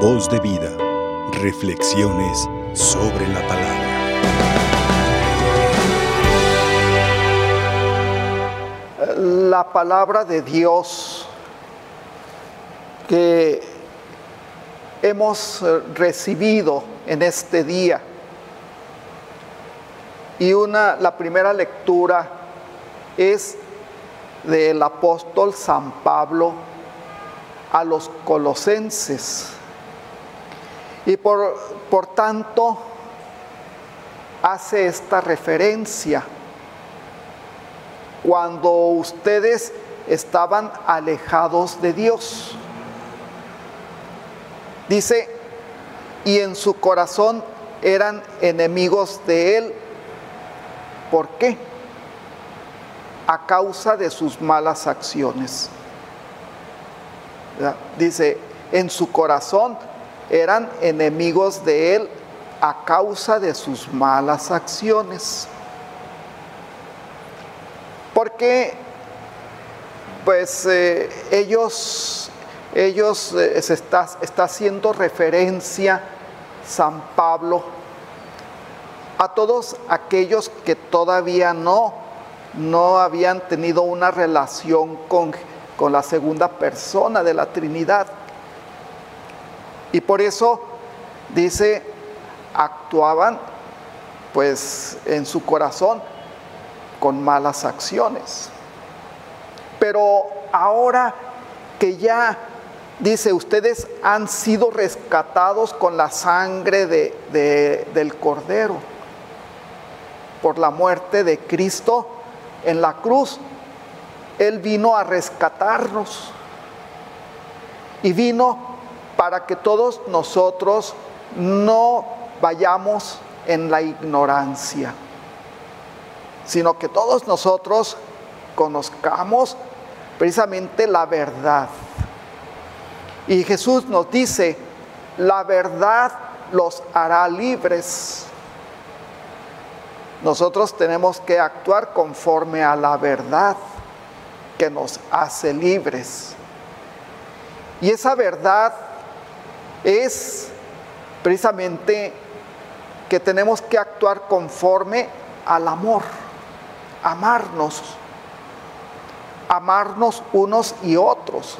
Voz de vida. Reflexiones sobre la palabra. La palabra de Dios que hemos recibido en este día. Y una, la primera lectura es del apóstol San Pablo a los colosenses. Y por, por tanto hace esta referencia. Cuando ustedes estaban alejados de Dios. Dice, y en su corazón eran enemigos de Él. ¿Por qué? A causa de sus malas acciones. Dice, en su corazón eran enemigos de Él a causa de sus malas acciones. Porque, pues, eh, ellos, ellos eh, se está, está haciendo referencia San Pablo a todos aquellos que todavía no, no habían tenido una relación con, con la segunda persona de la Trinidad. Y por eso dice, actuaban pues en su corazón con malas acciones. Pero ahora que ya dice, ustedes han sido rescatados con la sangre de, del cordero por la muerte de Cristo en la cruz. Él vino a rescatarnos y vino para que todos nosotros no vayamos en la ignorancia, sino que todos nosotros conozcamos precisamente la verdad. Y Jesús nos dice, la verdad los hará libres. Nosotros tenemos que actuar conforme a la verdad que nos hace libres. Y esa verdad es precisamente que tenemos que actuar conforme al amor, amarnos, amarnos unos y otros,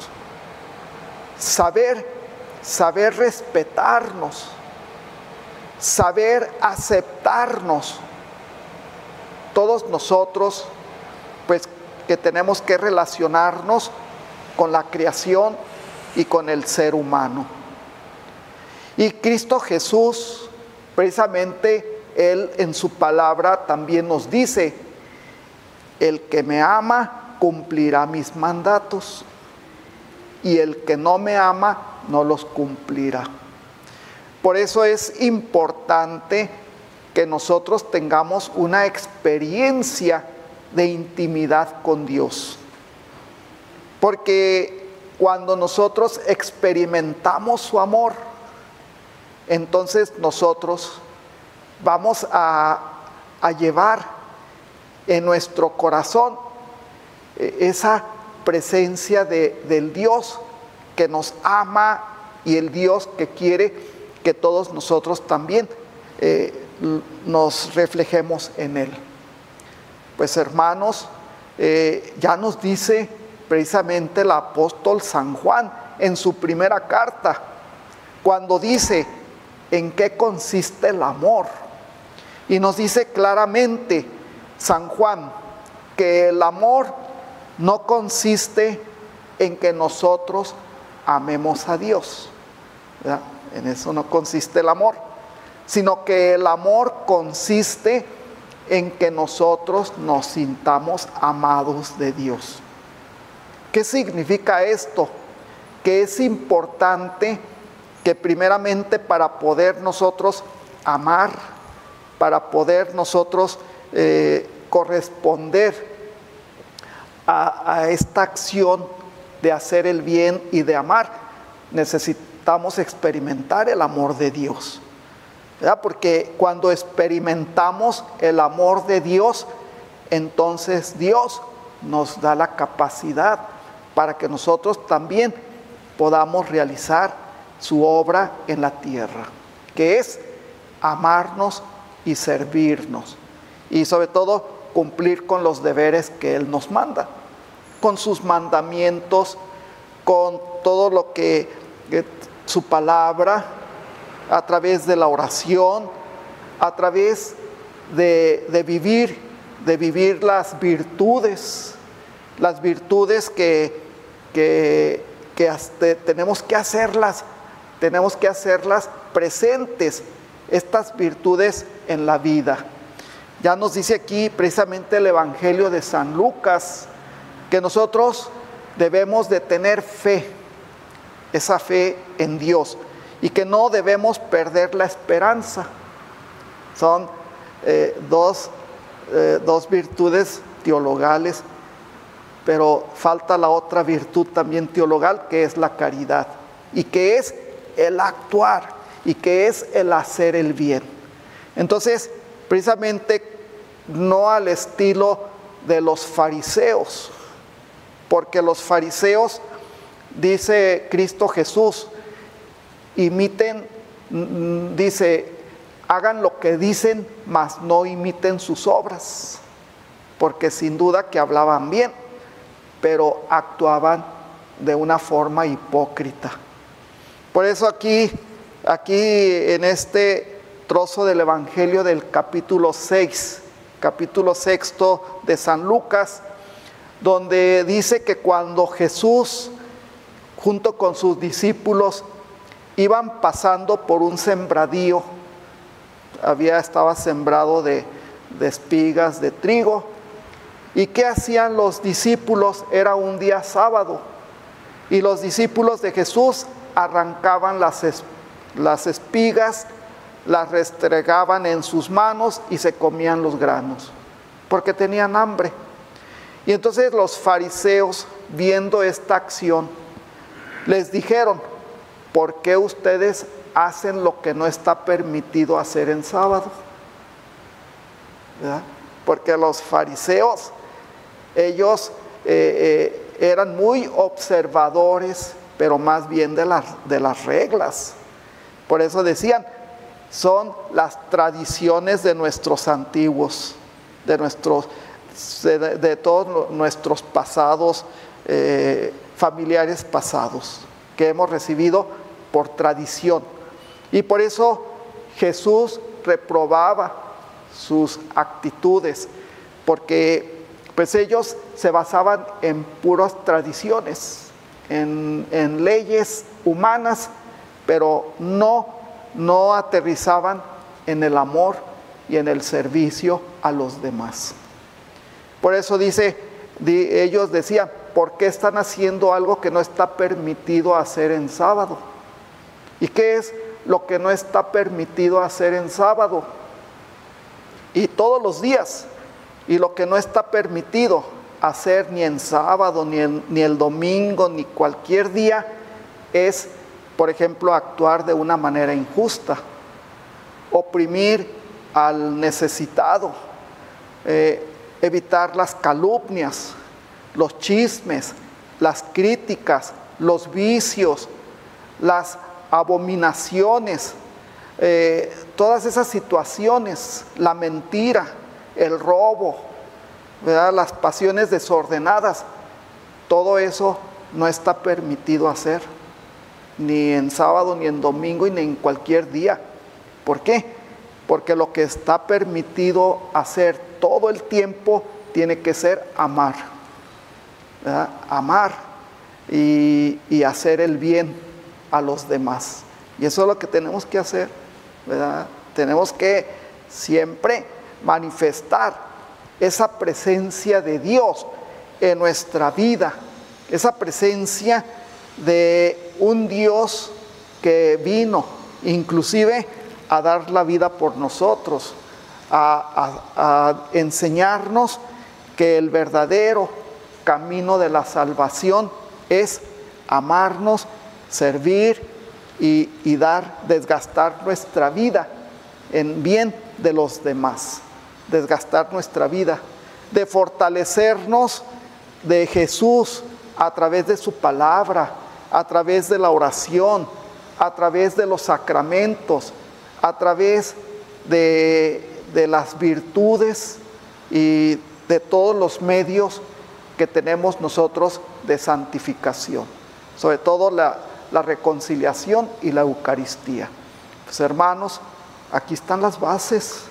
saber, saber respetarnos, saber aceptarnos. Todos nosotros, pues que tenemos que relacionarnos con la creación y con el ser humano. Y Cristo Jesús, precisamente, Él en su palabra también nos dice, el que me ama cumplirá mis mandatos y el que no me ama no los cumplirá. Por eso es importante que nosotros tengamos una experiencia de intimidad con Dios. Porque cuando nosotros experimentamos su amor, entonces nosotros vamos a, llevar en nuestro corazón eh, esa presencia de, del Dios que nos ama y el Dios que quiere que todos nosotros también eh, nos reflejemos en Él. Pues hermanos, eh, ya nos dice precisamente el apóstol San Juan en su primera carta, cuando dice en qué consiste el amor. Y nos dice claramente San Juan que el amor no consiste en que nosotros amemos a Dios. En eso no consiste el amor, sino que el amor consiste en que nosotros nos sintamos amados de Dios. ¿Qué significa esto? Que es importante que primeramente para poder nosotros amar, para poder nosotros eh, corresponder a, a esta acción de hacer el bien y de amar, necesitamos experimentar el amor de Dios. Porque cuando experimentamos el amor de Dios, entonces Dios nos da la capacidad para que nosotros también podamos realizar su obra en la tierra, que es amarnos y servirnos. Y sobre todo cumplir con los deberes que Él nos manda, con sus mandamientos, con todo lo que su palabra, a través de la oración, a través de, vivir, de vivir las virtudes, las virtudes que, que, tenemos que hacerlas, tenemos que hacerlas presentes, estas virtudes en la vida. Ya nos dice aquí precisamente el Evangelio de San Lucas que nosotros debemos de tener fe, esa fe en Dios, y que no debemos perder la esperanza. Son eh, dos, eh, dos virtudes teologales, pero falta la otra virtud también teologal, que es la caridad, y que es el actuar, y que es el hacer el bien. Entonces, precisamente no al estilo de los fariseos, porque los fariseos, dice Cristo Jesús, imiten, dice, hagan lo que dicen, mas no imiten sus obras, porque sin duda que hablaban bien, pero actuaban de una forma hipócrita. Por eso aquí, aquí en este trozo del Evangelio del capítulo 6, capítulo sexto de San Lucas, donde dice que cuando Jesús, junto con sus discípulos, iban pasando por un sembradío, había, estaba sembrado de, de espigas, de trigo, ¿y qué hacían los discípulos? Era un día sábado, y los discípulos de Jesús arrancaban las, las espigas las restregaban en sus manos y se comían los granos, porque tenían hambre. Y entonces los fariseos, viendo esta acción, les dijeron, ¿por qué ustedes hacen lo que no está permitido hacer en sábado? Porque los fariseos, ellos eh, eh, eran muy observadores, pero más bien de las, de las reglas. Por eso decían, son las tradiciones de nuestros antiguos, de, nuestros, de, todos nuestros pasados, eh, familiares pasados, que hemos recibido por tradición. Y por eso Jesús reprobaba sus actitudes, porque pues ellos se basaban en puras tradiciones, en, leyes humanas, pero no no aterrizaban en el amor y en el servicio a los demás. Por eso dice, ellos decían, ¿por qué están haciendo algo que no está permitido hacer en sábado? ¿Y qué es lo que no está permitido hacer en sábado? Y todos los días. Y lo que no está permitido hacer ni en sábado, ni, ni el domingo, ni cualquier día, es por ejemplo, actuar de una manera injusta, oprimir al necesitado, eh, evitar las calumnias, los chismes, las críticas, los vicios, las abominaciones, eh, todas esas situaciones, la mentira, el robo, las pasiones desordenadas, todo eso no está permitido hacer ni en sábado, ni en domingo, ni en cualquier día. ¿Por qué? Porque lo que está permitido hacer todo el tiempo tiene que ser amar. Amar y, hacer el bien a los demás. Y eso es lo que tenemos que hacer. Tenemos que siempre manifestar esa presencia de Dios en nuestra vida, esa presencia de un Dios que vino inclusive a dar la vida por nosotros, a, enseñarnos que el verdadero camino de la salvación es amarnos, servir y, y, dar, desgastar nuestra vida en bien de los demás, desgastar nuestra vida, de fortalecernos de Jesús a través de su palabra, a través de la oración, a través de los sacramentos, a través de, las virtudes y de todos los medios que tenemos nosotros de santificación, sobre todo la, la reconciliación y la Eucaristía. Pues hermanos, aquí están las bases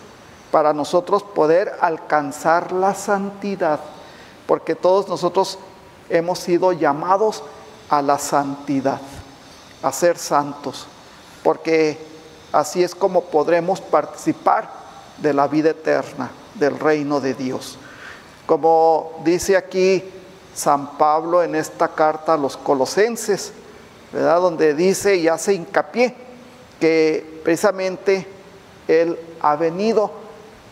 para nosotros poder alcanzar la santidad, porque todos nosotros hemos sido llamados a la santidad, a ser santos, porque así es como podremos participar de la vida eterna, del reino de Dios. Como dice aquí San Pablo en esta carta a los colosenses, ¿verdad? Donde dice y hace hincapié que precisamente Él ha venido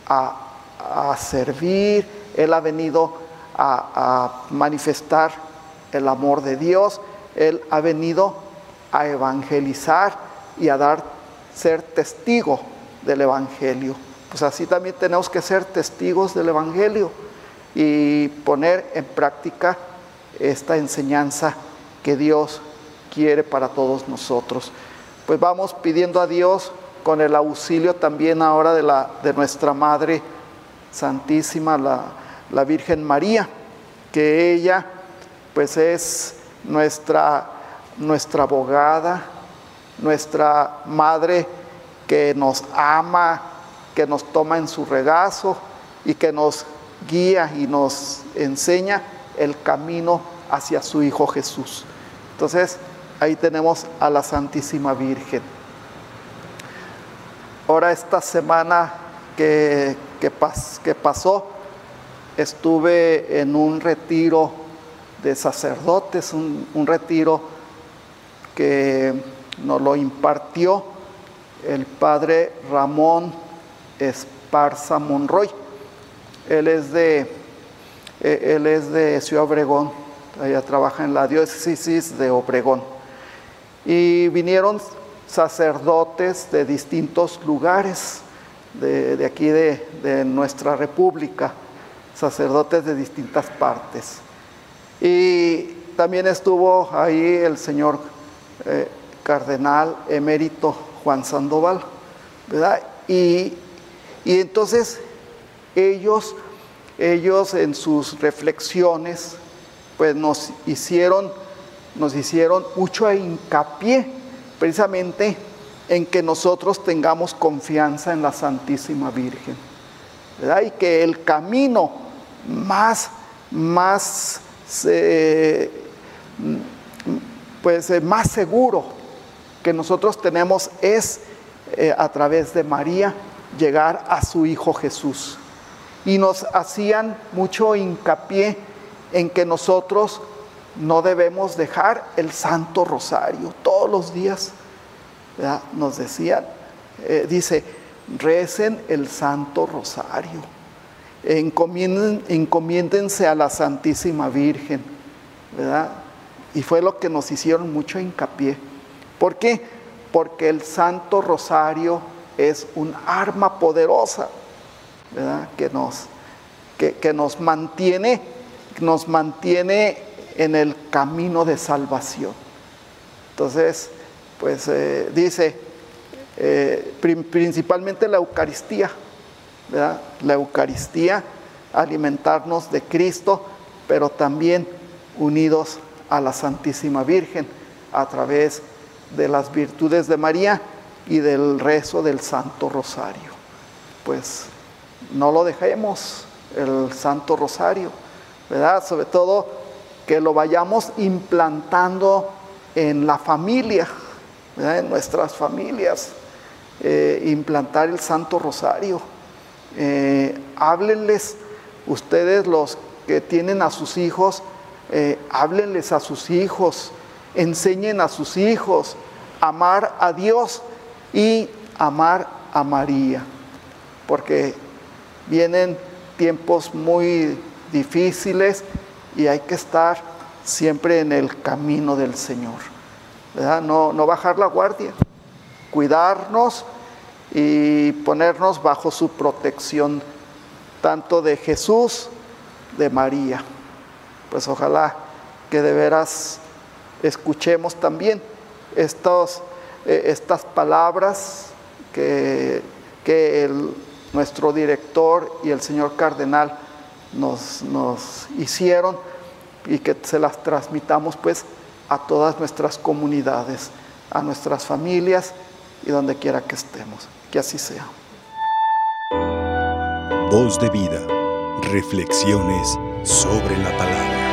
a, servir, Él ha venido a, manifestar el amor de Dios, Él ha venido a evangelizar y a dar, ser testigo del Evangelio. Pues así también tenemos que ser testigos del Evangelio y poner en práctica esta enseñanza que Dios quiere para todos nosotros. Pues vamos pidiendo a Dios con el auxilio también ahora de, la, de nuestra Madre Santísima, la, la Virgen María, que ella pues es nuestra, nuestra abogada, nuestra madre que nos ama, que nos toma en su regazo y que nos guía y nos enseña el camino hacia su Hijo Jesús. Entonces, ahí tenemos a la Santísima Virgen. Ahora esta semana que, que, que pasó, estuve en un retiro de sacerdotes, un, un retiro que nos lo impartió el padre Ramón Esparza Monroy. Él es de, e, él es de Ciudad Obregón, allá trabaja en la diócesis de Obregón. Y vinieron sacerdotes de distintos lugares de, aquí de, nuestra república, sacerdotes de distintas partes. Y también estuvo ahí el señor eh, cardenal emérito Juan Sandoval, ¿verdad? Y, y entonces ellos, ellos en sus reflexiones, pues nos hicieron, nos hicieron mucho hincapié precisamente en que nosotros tengamos confianza en la Santísima Virgen, ¿verdad? Y que el camino más, más, eh, pues, eh, más seguro que nosotros tenemos es eh, a través de María llegar a su Hijo Jesús. Y nos hacían mucho hincapié en que nosotros no debemos dejar el Santo Rosario todos los días. Nos decían, eh, dice, recen el Santo Rosario, encomiéndense a la Santísima Virgen, ¿verdad? Y fue lo que nos hicieron mucho hincapié. ¿Por qué? Porque el Santo Rosario es un arma poderosa, ¿verdad? Que nos, que, nos mantiene, nos mantiene en el camino de salvación. Entonces, pues eh, dice, eh, principalmente la Eucaristía, ¿verdad? La Eucaristía, alimentarnos de Cristo, pero también unidos a la Santísima Virgen a través de las virtudes de María y del rezo del Santo Rosario. Pues no lo dejemos, el Santo Rosario, ¿verdad? Sobre todo que lo vayamos implantando en la familia, en nuestras familias, eh, implantar el Santo Rosario. Eh, háblenles ustedes los que tienen a sus hijos, eh, háblenles a sus hijos, enseñen a sus hijos amar a Dios y amar a María, porque vienen tiempos muy difíciles y hay que estar siempre en el camino del Señor, No, no bajar la guardia, cuidarnos y ponernos bajo su protección, tanto de Jesús, de María. Pues ojalá que de veras escuchemos también estos, eh, estas palabras que, que nuestro director y el señor cardenal nos, nos hicieron y que se las transmitamos pues a todas nuestras comunidades, a nuestras familias y donde quiera que estemos. Que así sea. Voz de vida. Reflexiones sobre la palabra.